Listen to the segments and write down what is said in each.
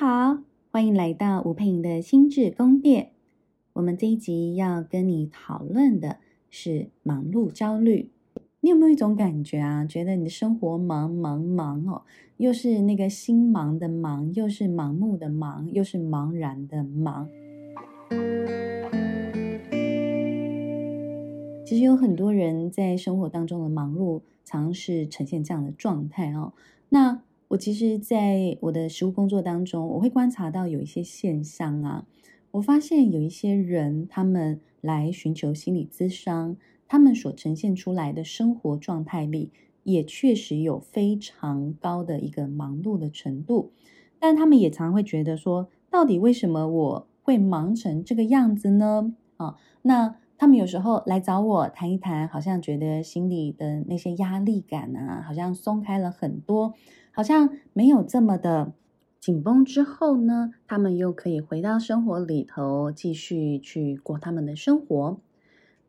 好，欢迎来到吴佩莹的心智宫殿。我们这一集要跟你讨论的是忙碌焦虑。你有没有一种感觉啊？觉得你的生活忙忙忙哦，又是那个心忙的忙，又是盲目的忙，又是茫然的忙。其实有很多人在生活当中的忙碌，常是呈现这样的状态哦。那我其实，在我的实务工作当中，我会观察到有一些现象啊。我发现有一些人，他们来寻求心理咨商，他们所呈现出来的生活状态里，也确实有非常高的一个忙碌的程度。但他们也常会觉得说，到底为什么我会忙成这个样子呢？啊，那他们有时候来找我谈一谈，好像觉得心里的那些压力感啊，好像松开了很多。好像没有这么的紧绷之后呢，他们又可以回到生活里头，继续去过他们的生活。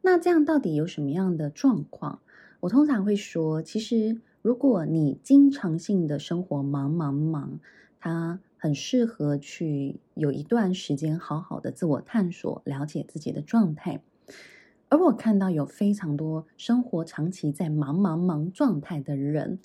那这样到底有什么样的状况？我通常会说，其实如果你经常性的生活忙忙忙，它很适合去有一段时间好好的自我探索，了解自己的状态。而我看到有非常多生活长期在忙忙忙状态的人。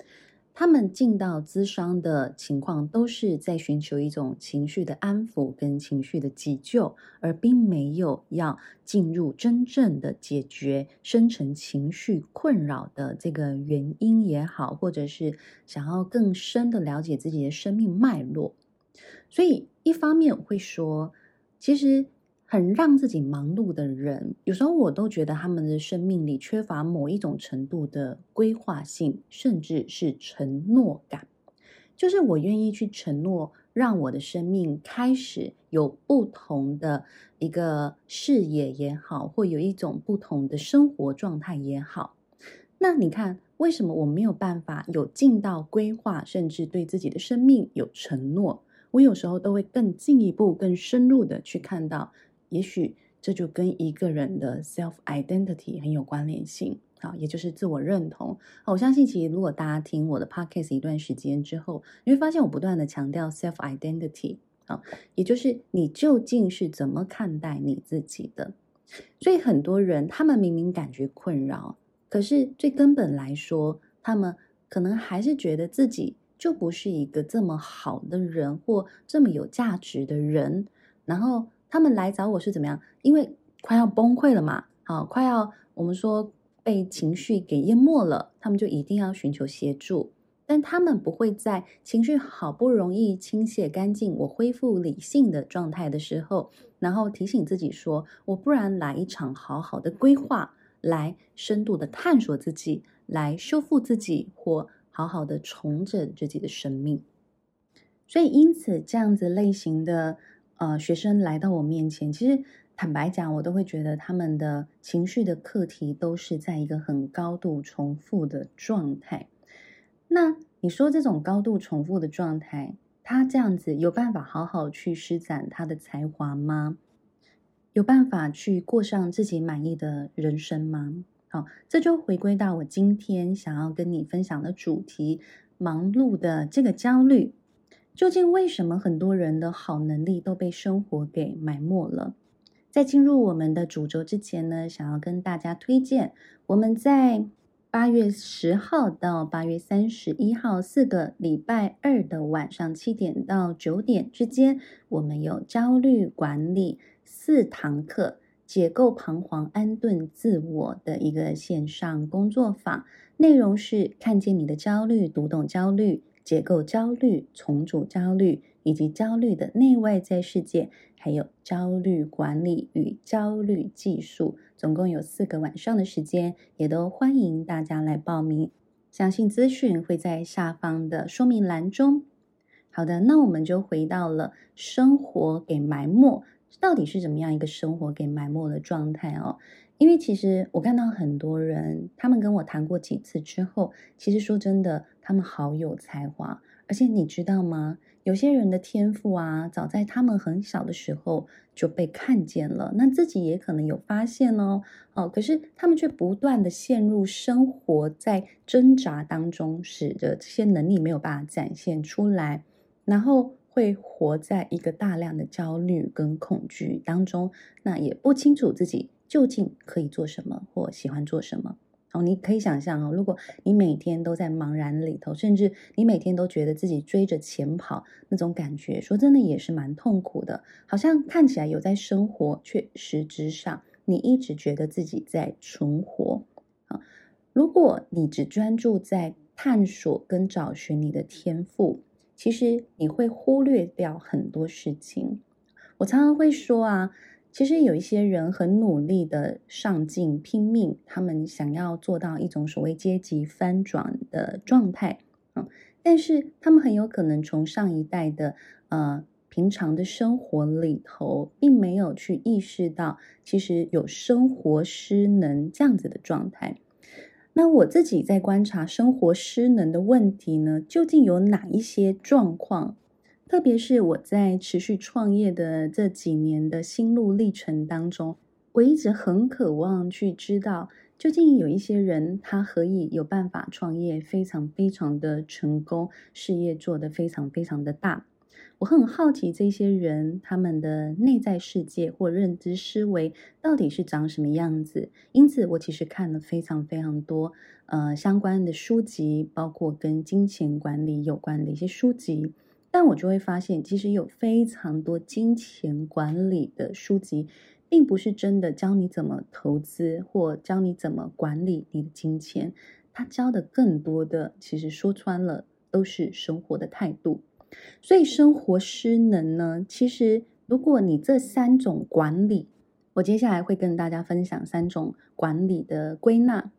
他们进到咨商的情况，都是在寻求一种情绪的安抚跟情绪的急救，而并没有要进入真正的解决深层情绪困扰的这个原因也好，或者是想要更深的了解自己的生命脉络。所以，一方面会说，其实。很让自己忙碌的人，有时候我都觉得他们的生命里缺乏某一种程度的规划性，甚至是承诺感。就是我愿意去承诺，让我的生命开始有不同的一个视野也好，或有一种不同的生活状态也好。那你看，为什么我没有办法有尽到规划，甚至对自己的生命有承诺？我有时候都会更进一步、更深入的去看到。也许这就跟一个人的 self identity 很有关联性，啊，也就是自我认同。我相信，其实如果大家听我的 podcast 一段时间之后，你会发现我不断的强调 self identity，啊，也就是你究竟是怎么看待你自己的。所以很多人他们明明感觉困扰，可是最根本来说，他们可能还是觉得自己就不是一个这么好的人，或这么有价值的人，然后。他们来找我是怎么样？因为快要崩溃了嘛，好，快要我们说被情绪给淹没了，他们就一定要寻求协助。但他们不会在情绪好不容易倾泻干净，我恢复理性的状态的时候，然后提醒自己说：“我不然来一场好好的规划，来深度的探索自己，来修复自己，或好好的重整自己的生命。”所以，因此这样子类型的。呃，学生来到我面前，其实坦白讲，我都会觉得他们的情绪的课题都是在一个很高度重复的状态。那你说这种高度重复的状态，他这样子有办法好好去施展他的才华吗？有办法去过上自己满意的人生吗？好，这就回归到我今天想要跟你分享的主题：忙碌的这个焦虑。究竟为什么很多人的好能力都被生活给埋没了？在进入我们的主轴之前呢，想要跟大家推荐，我们在八月十号到八月三十一号四个礼拜二的晚上七点到九点之间，我们有焦虑管理四堂课，解构彷徨、安顿自我的一个线上工作坊，内容是看见你的焦虑，读懂焦虑。解构焦虑、重组焦虑，以及焦虑的内外在世界，还有焦虑管理与焦虑技术，总共有四个晚上的时间，也都欢迎大家来报名。详细资讯会在下方的说明栏中。好的，那我们就回到了生活给埋没，到底是怎么样一个生活给埋没的状态哦？因为其实我看到很多人，他们跟我谈过几次之后，其实说真的，他们好有才华，而且你知道吗？有些人的天赋啊，早在他们很小的时候就被看见了，那自己也可能有发现哦，哦，可是他们却不断的陷入生活在挣扎当中，使得这些能力没有办法展现出来，然后。会活在一个大量的焦虑跟恐惧当中，那也不清楚自己究竟可以做什么或喜欢做什么。哦，你可以想象哦，如果你每天都在茫然里头，甚至你每天都觉得自己追着钱跑，那种感觉，说真的也是蛮痛苦的。好像看起来有在生活，却实质上你一直觉得自己在存活。啊，如果你只专注在探索跟找寻你的天赋，其实你会忽略掉很多事情。我常常会说啊。其实有一些人很努力的上进、拼命，他们想要做到一种所谓阶级翻转的状态，嗯，但是他们很有可能从上一代的呃平常的生活里头，并没有去意识到，其实有生活失能这样子的状态。那我自己在观察生活失能的问题呢，究竟有哪一些状况？特别是我在持续创业的这几年的心路历程当中，我一直很渴望去知道，究竟有一些人他何以有办法创业非常非常的成功，事业做得非常非常的大。我很好奇这些人他们的内在世界或认知思维到底是长什么样子。因此，我其实看了非常非常多呃相关的书籍，包括跟金钱管理有关的一些书籍。但我就会发现，其实有非常多金钱管理的书籍，并不是真的教你怎么投资或教你怎么管理你的金钱。他教的更多的，其实说穿了，都是生活的态度。所以生活失能呢，其实如果你这三种管理，我接下来会跟大家分享三种管理的归纳。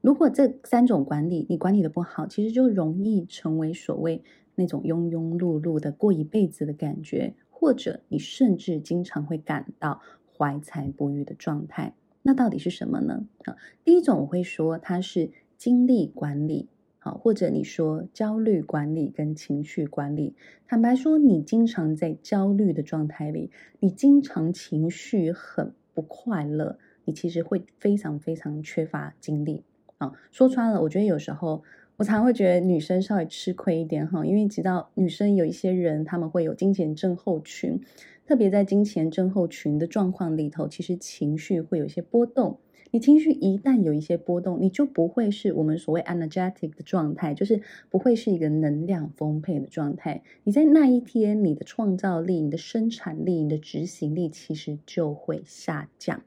如果这三种管理你管理的不好，其实就容易成为所谓。那种庸庸碌碌的过一辈子的感觉，或者你甚至经常会感到怀才不遇的状态，那到底是什么呢？啊，第一种我会说它是精力管理，好，或者你说焦虑管理跟情绪管理。坦白说，你经常在焦虑的状态里，你经常情绪很不快乐，你其实会非常非常缺乏精力。啊，说穿了，我觉得有时候。我常会觉得女生稍微吃亏一点哈，因为知道女生有一些人，他们会有金钱症候群，特别在金钱症候群的状况里头，其实情绪会有一些波动。你情绪一旦有一些波动，你就不会是我们所谓 energetic 的状态，就是不会是一个能量丰沛的状态。你在那一天，你的创造力、你的生产力、你的执行力，其实就会下降。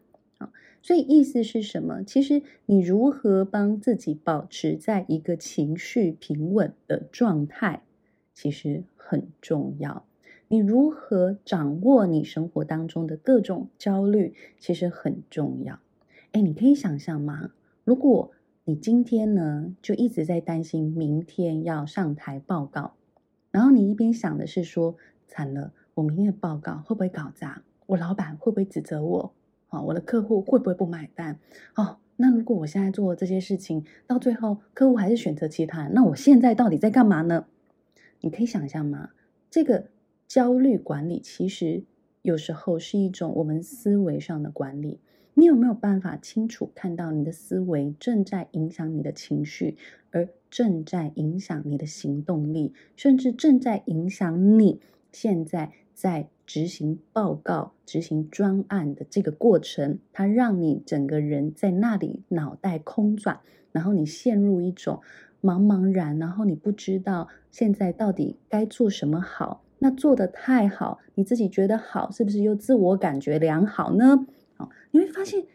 所以意思是什么？其实你如何帮自己保持在一个情绪平稳的状态，其实很重要。你如何掌握你生活当中的各种焦虑，其实很重要。哎，你可以想象吗？如果你今天呢，就一直在担心明天要上台报告，然后你一边想的是说，惨了，我明天的报告会不会搞砸？我老板会不会指责我？啊，我的客户会不会不买单？哦，那如果我现在做这些事情，到最后客户还是选择其他，那我现在到底在干嘛呢？你可以想象吗？这个焦虑管理其实有时候是一种我们思维上的管理。你有没有办法清楚看到你的思维正在影响你的情绪，而正在影响你的行动力，甚至正在影响你现在在执行报告、执行专案的这个过程，它让你整个人在那里脑袋空转，然后你陷入一种茫茫然，然后你不知道现在到底该做什么好。那做得太好，你自己觉得好，是不是又自我感觉良好呢？好，你会发现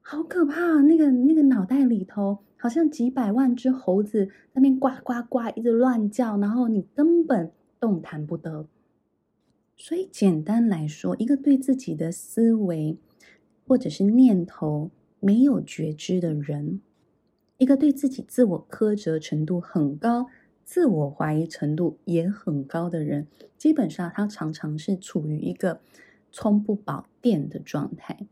好可怕，那个那个脑袋里头好像几百万只猴子那边呱呱呱一直乱叫，然后你根本动弹不得。所以，简单来说，一个对自己的思维或者是念头没有觉知的人，一个对自己自我苛责程度很高、自我怀疑程度也很高的人，基本上他常常是处于一个充不饱电的状态。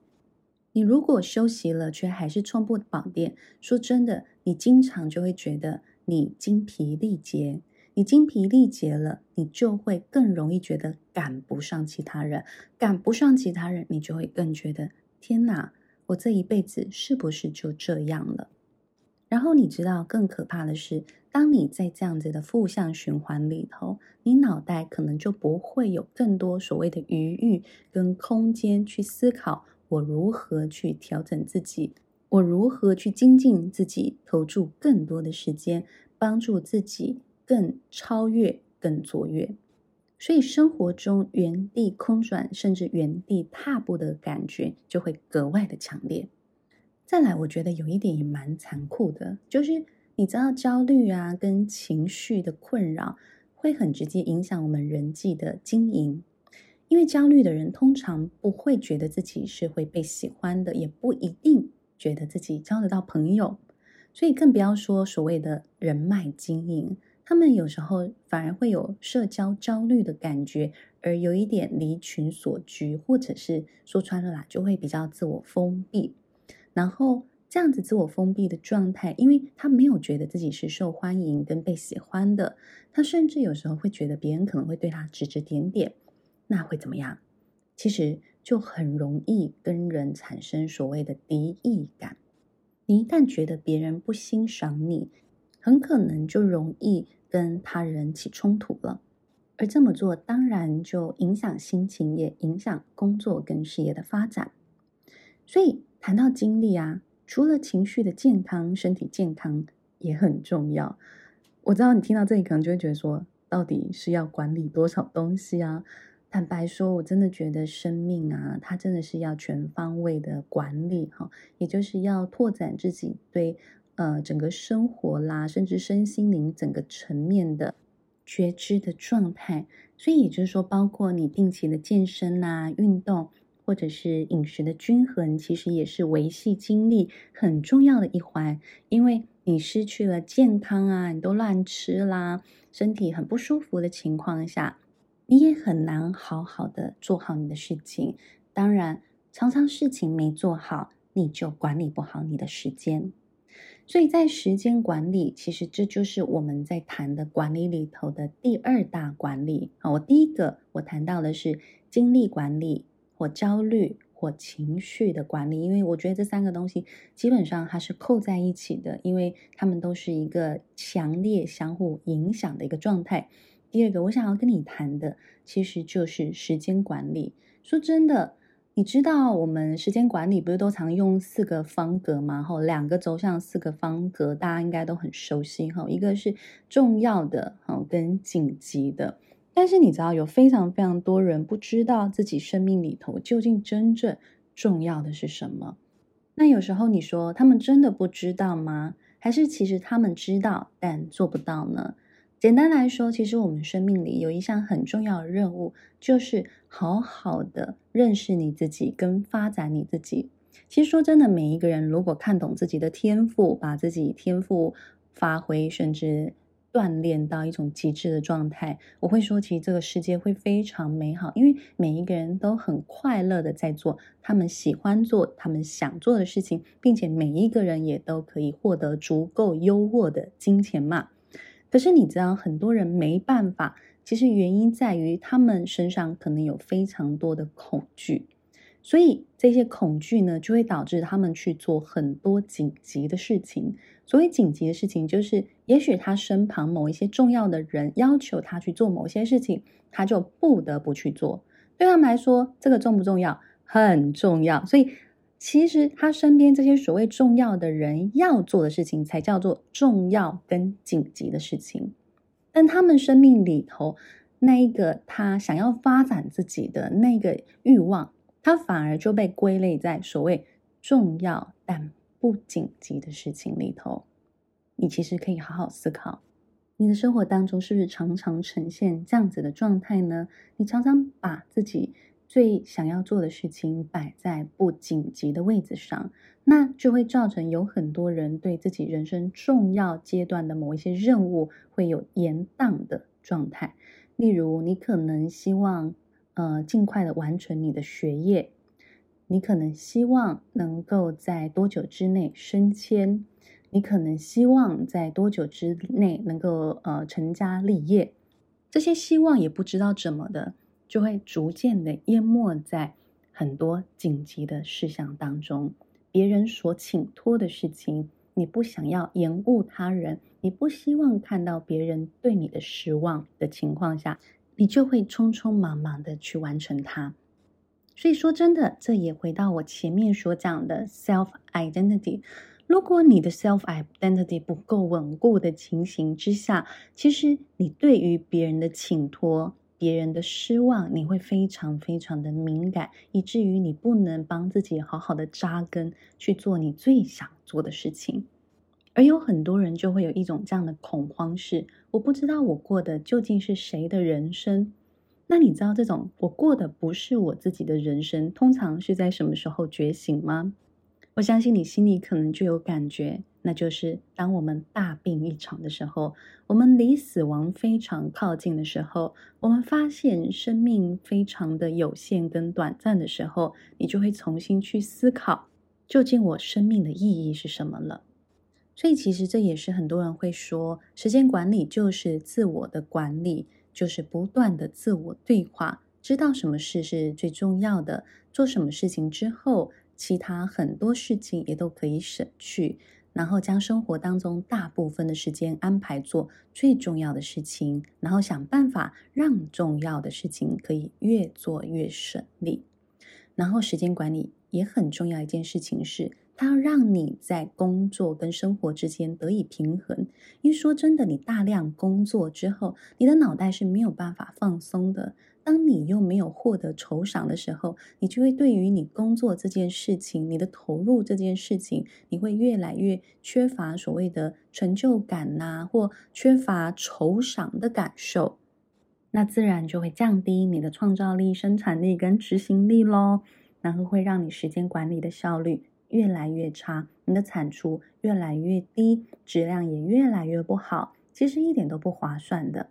你如果休息了，却还是充不饱电，说真的，你经常就会觉得你精疲力竭。你精疲力竭了，你就会更容易觉得赶不上其他人，赶不上其他人，你就会更觉得天哪，我这一辈子是不是就这样了？然后你知道更可怕的是，当你在这样子的负向循环里头，你脑袋可能就不会有更多所谓的余裕跟空间去思考我如何去调整自己，我如何去精进自己，投注更多的时间，帮助自己更超越、更卓越。所以生活中原地空转，甚至原地踏步的感觉就会格外的强烈。再来，我觉得有一点也蛮残酷的，就是你知道焦虑啊跟情绪的困扰会很直接影响我们人际的经营，因为焦虑的人通常不会觉得自己是会被喜欢的，也不一定觉得自己交得到朋友，所以更不要说所谓的人脉经营，他们有时候反而会有社交焦虑的感觉，而有一点离群索居，或者是说穿了啦，就会比较自我封闭。然后这样子自我封闭的状态，因为他没有觉得自己是受欢迎跟被喜欢的，他甚至有时候会觉得别人可能会对他指指点点，那会怎么样？其实就很容易跟人产生所谓的敌意感。你一旦觉得别人不欣赏你，很可能就容易跟他人起冲突了。而这么做当然就影响心情，也影响工作跟事业的发展。所以。谈到精力啊，除了情绪的健康，身体健康也很重要。我知道你听到这里可能就会觉得说，到底是要管理多少东西啊？坦白说，我真的觉得生命啊，它真的是要全方位的管理哈，也就是要拓展自己对呃整个生活啦，甚至身心灵整个层面的觉知的状态。所以也就是说，包括你定期的健身啊，运动。或者是饮食的均衡，其实也是维系精力很重要的一环。因为你失去了健康啊，你都乱吃啦，身体很不舒服的情况下，你也很难好好的做好你的事情。当然，常常事情没做好，你就管理不好你的时间。所以在时间管理，其实这就是我们在谈的管理里头的第二大管理啊。我第一个我谈到的是精力管理。或焦虑或情绪的管理，因为我觉得这三个东西基本上它是扣在一起的，因为它们都是一个强烈相互影响的一个状态。第二个，我想要跟你谈的其实就是时间管理。说真的，你知道我们时间管理不是都常用四个方格吗？哈，两个轴向四个方格，大家应该都很熟悉哈。一个是重要的哈，跟紧急的。但是你知道，有非常非常多人不知道自己生命里头究竟真正重要的是什么。那有时候你说他们真的不知道吗？还是其实他们知道但做不到呢？简单来说，其实我们生命里有一项很重要的任务，就是好好的认识你自己跟发展你自己。其实说真的，每一个人如果看懂自己的天赋，把自己天赋发挥，甚至锻炼到一种极致的状态，我会说，其实这个世界会非常美好，因为每一个人都很快乐的在做他们喜欢做、他们想做的事情，并且每一个人也都可以获得足够优渥的金钱嘛。可是你知道，很多人没办法，其实原因在于他们身上可能有非常多的恐惧。所以这些恐惧呢，就会导致他们去做很多紧急的事情。所谓紧急的事情，就是也许他身旁某一些重要的人要求他去做某些事情，他就不得不去做。对他们来说，这个重不重要？很重要。所以其实他身边这些所谓重要的人要做的事情，才叫做重要跟紧急的事情。但他们生命里头那一个他想要发展自己的那个欲望。他反而就被归类在所谓重要但不紧急的事情里头。你其实可以好好思考，你的生活当中是不是常常呈现这样子的状态呢？你常常把自己最想要做的事情摆在不紧急的位置上，那就会造成有很多人对自己人生重要阶段的某一些任务会有延宕的状态。例如，你可能希望。呃，尽快的完成你的学业，你可能希望能够在多久之内升迁，你可能希望在多久之内能够呃成家立业，这些希望也不知道怎么的，就会逐渐的淹没在很多紧急的事项当中，别人所请托的事情，你不想要延误他人，你不希望看到别人对你的失望的情况下，你就会匆匆忙忙的去完成它。所以说真的，这也回到我前面所讲的 self identity。如果你的 self identity 不够稳固的情形之下，其实你对于别人的请托、别人的失望，你会非常非常的敏感，以至于你不能帮自己好好的扎根去做你最想做的事情。而有很多人就会有一种这样的恐慌：是我不知道我过的究竟是谁的人生。那你知道这种我过的不是我自己的人生，通常是在什么时候觉醒吗？我相信你心里可能就有感觉，那就是当我们大病一场的时候，我们离死亡非常靠近的时候，我们发现生命非常的有限跟短暂的时候，你就会重新去思考，究竟我生命的意义是什么了。所以其实这也是很多人会说，时间管理就是自我的管理，就是不断的自我对话，知道什么事是最重要的，做什么事情之后。其他很多事情也都可以省去，然后将生活当中大部分的时间安排做最重要的事情，然后想办法让重要的事情可以越做越省力。然后时间管理也很重要一件事情是，它要让你在工作跟生活之间得以平衡。因为说真的，你大量工作之后，你的脑袋是没有办法放松的。当你又没有获得酬赏的时候，你就会对于你工作这件事情，你的投入这件事情，你会越来越缺乏所谓的成就感呐，或缺乏酬赏的感受，那自然就会降低你的创造力、生产力跟执行力喽，然后会让你时间管理的效率越来越差，你的产出越来越低，质量也越来越不好，其实一点都不划算的。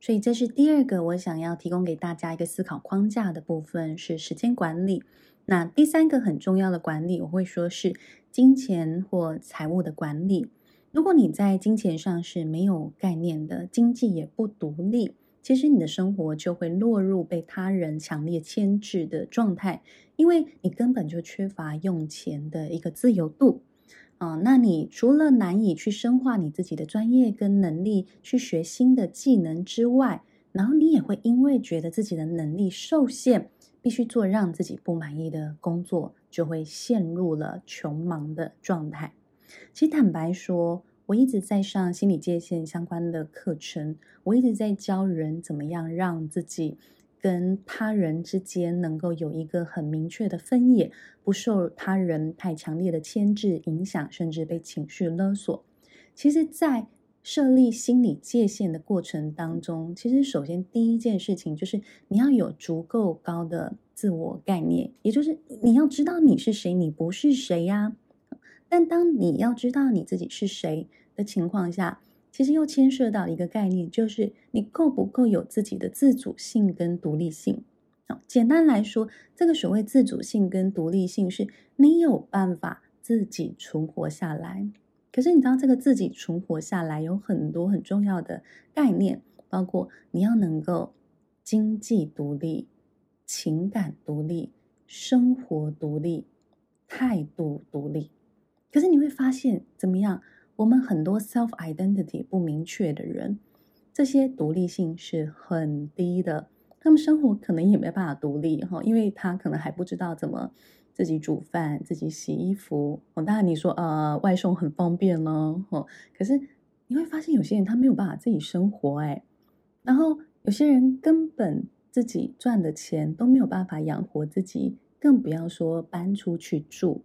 所以这是第二个我想要提供给大家一个思考框架的部分，是时间管理。那第三个很重要的管理，我会说是金钱或财务的管理。如果你在金钱上是没有概念的，经济也不独立，其实你的生活就会落入被他人强烈牵制的状态，因为你根本就缺乏用钱的一个自由度。啊，那你除了难以去深化你自己的专业跟能力，去学新的技能之外，然后你也会因为觉得自己的能力受限，必须做让自己不满意的工作，就会陷入了穷忙的状态。其实坦白说，我一直在上心理界限相关的课程，我一直在教人怎么样让自己。跟他人之间能够有一个很明确的分野，不受他人太强烈的牵制影响，甚至被情绪勒索。其实，在设立心理界限的过程当中，其实首先第一件事情就是你要有足够高的自我概念，也就是你要知道你是谁，你不是谁呀。但当你要知道你自己是谁的情况下，其实又牵涉到一个概念，就是你够不够有自己的自主性跟独立性。好，简单来说，这个所谓自主性跟独立性，是你有办法自己存活下来。可是你知道，这个自己存活下来有很多很重要的概念，包括你要能够经济独立、情感独立、生活独立、态度独立。可是你会发现，怎么样？我们很多 self identity 不明确的人，这些独立性是很低的。他们生活可能也没办法独立哈，因为他可能还不知道怎么自己煮饭、自己洗衣服。当然你说呃外送很方便呢，可是你会发现有些人他没有办法自己生活哎，然后有些人根本自己赚的钱都没有办法养活自己，更不要说搬出去住。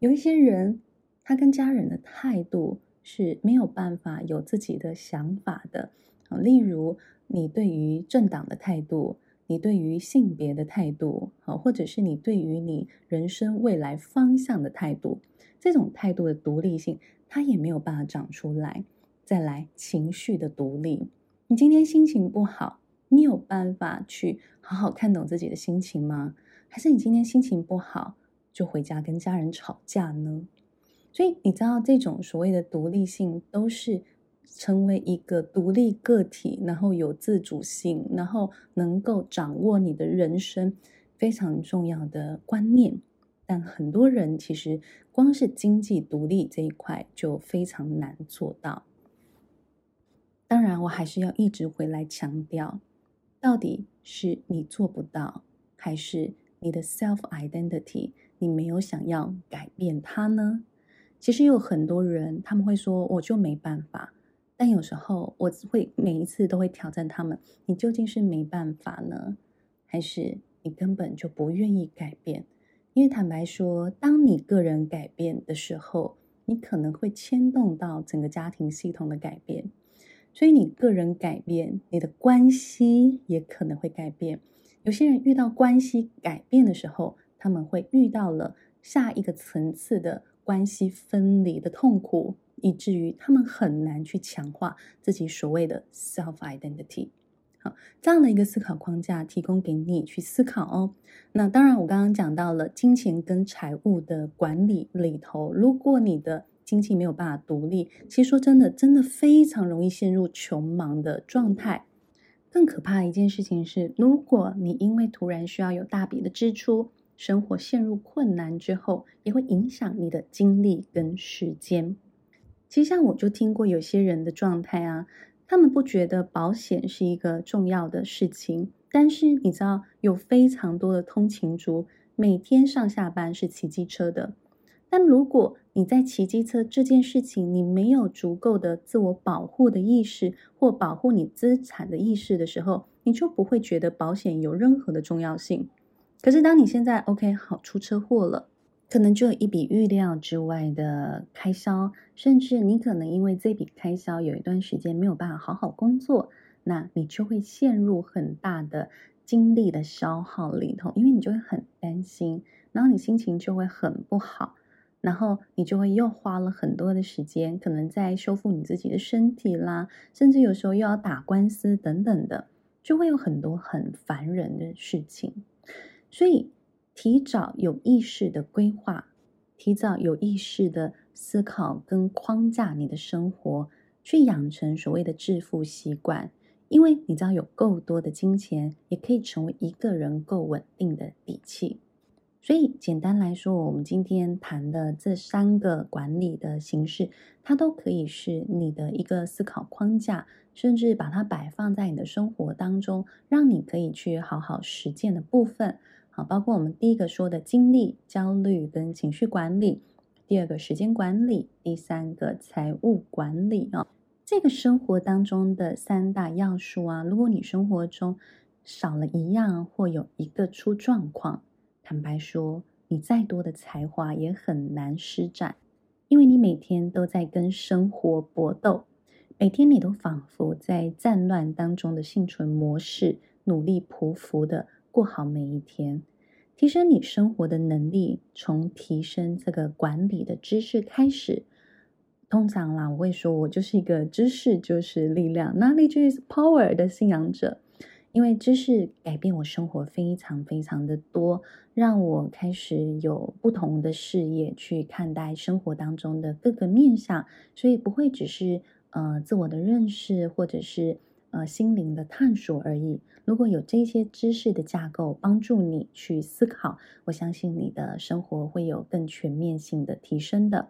有一些人。他跟家人的态度是没有办法有自己的想法的啊，例如你对于政党的态度，你对于性别的态度，啊，或者是你对于你人生未来方向的态度，这种态度的独立性，他也没有办法长出来。再来，情绪的独立，你今天心情不好，你有办法去好好看懂自己的心情吗？还是你今天心情不好，就回家跟家人吵架呢？所以你知道，这种所谓的独立性，都是成为一个独立个体，然后有自主性，然后能够掌握你的人生非常重要的观念。但很多人其实光是经济独立这一块就非常难做到。当然，我还是要一直回来强调，到底是你做不到，还是你的 self identity 你没有想要改变它呢？其实有很多人他们会说，我就没办法。但有时候我会每一次都会挑战他们：你究竟是没办法呢，还是你根本就不愿意改变？因为坦白说，当你个人改变的时候，你可能会牵动到整个家庭系统的改变。所以你个人改变，你的关系也可能会改变。有些人遇到关系改变的时候，他们会遇到了下一个层次的关系分离的痛苦，以至于他们很难去强化自己所谓的 self identity。好，这样的一个思考框架提供给你去思考哦。那当然，我刚刚讲到了金钱跟财务的管理里头，如果你的经济没有办法独立，其实说真的，真的非常容易陷入穷忙的状态。更可怕的一件事情是，如果你因为突然需要有大笔的支出，生活陷入困难之后，也会影响你的精力跟时间。其实像我就听过有些人的状态啊，他们不觉得保险是一个重要的事情，但是你知道，有非常多的通勤族每天上下班是骑机车的。但如果你在骑机车这件事情，你没有足够的自我保护的意识或保护你资产的意识的时候，你就不会觉得保险有任何的重要性。可是当你现在 OK 好出车祸了，可能就有一笔预料之外的开销，甚至你可能因为这笔开销有一段时间没有办法好好工作，那你就会陷入很大的精力的消耗里头，因为你就会很担心，然后你心情就会很不好。然后你就会又花了很多的时间，可能在修复你自己的身体啦，甚至有时候又要打官司等等的，就会有很多很烦人的事情。所以，提早有意识的规划，提早有意识的思考跟框架你的生活，去养成所谓的致富习惯。因为你知道，有够多的金钱，也可以成为一个人够稳定的底气。所以，简单来说，我们今天谈的这三个管理的形式，它都可以是你的一个思考框架，甚至把它摆放在你的生活当中，让你可以去好好实践的部分。好，包括我们第一个说的精力、焦虑跟情绪管理，第二个时间管理，第三个财务管理啊，这个生活当中的三大要素啊，如果你生活中少了一样，或有一个出状况。坦白说，你再多的才华也很难施展，因为你每天都在跟生活搏斗，每天你都仿佛在战乱当中的幸存模式，努力匍匐的过好每一天。提升你生活的能力，从提升这个管理的知识开始。通常啦，我会说我就是一个知识就是力量，Knowledge is power 的信仰者。因为知识改变我生活非常非常的多，让我开始有不同的视野去看待生活当中的各个面向，所以不会只是呃自我的认识或者是呃心灵的探索而已。如果有这些知识的架构帮助你去思考，我相信你的生活会有更全面性的提升的。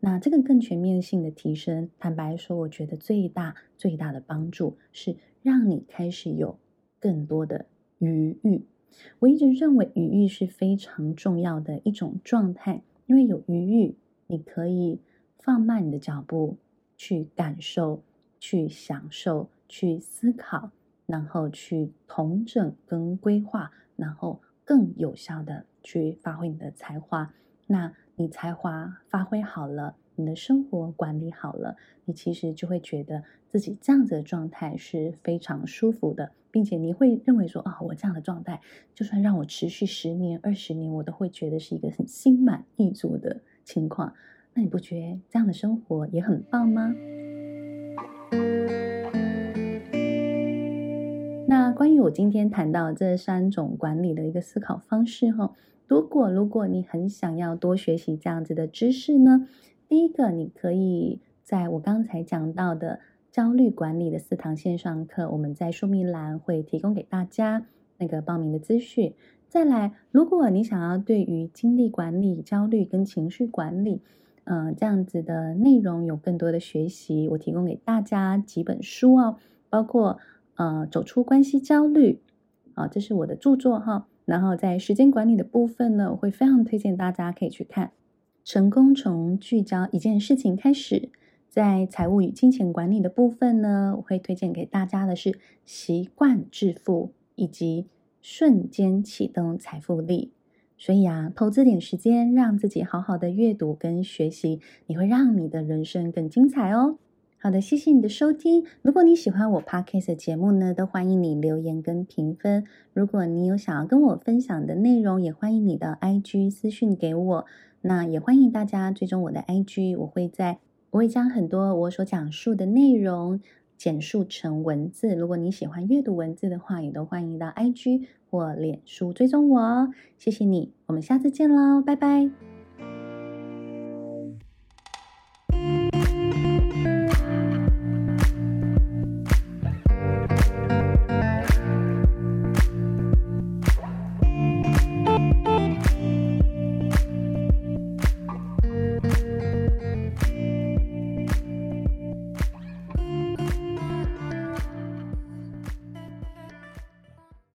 那这个更全面性的提升，坦白说，我觉得最大最大的帮助是让你开始有。更多的余裕，我一直认为余裕是非常重要的一种状态，因为有余裕，你可以放慢你的脚步，去感受、去享受、去思考，然后去统整跟规划，然后更有效的去发挥你的才华。那你才华发挥好了，你的生活管理好了，你其实就会觉得自己这样子的状态是非常舒服的。并且你会认为说啊，我这样的状态，就算让我持续十年、二十年，我都会觉得是一个很心满意足的情况。那你不觉得这样的生活也很棒吗？那关于我今天谈到这三种管理的一个思考方式哈，如果如果你很想要多学习这样子的知识呢，第一个你可以在我刚才讲到的。焦虑管理的四堂线上课，我们在说明栏会提供给大家那个报名的资讯。再来，如果你想要对于精力管理、焦虑跟情绪管理，呃，这样子的内容有更多的学习，我提供给大家几本书哦，包括呃，走出关系焦虑，啊、这是我的著作哈。然后在时间管理的部分呢，我会非常推荐大家可以去看《成功从聚焦一件事情开始》。在财务与金钱管理的部分呢，我会推荐给大家的是《习惯致富》以及《瞬间启动财富力》。所以啊，投资点时间，让自己好好的阅读跟学习，你会让你的人生更精彩哦。好的，谢谢你的收听。如果你喜欢我 Podcast 的节目呢，都欢迎你留言跟评分。如果你有想要跟我分享的内容，也欢迎你的 IG 私讯给我。那也欢迎大家追踪我的 IG，我会在我会将很多我所讲述的内容简述成文字。如果你喜欢阅读文字的话，也都欢迎到 IG 或脸书追踪我哦。谢谢你，我们下次见喽，拜拜。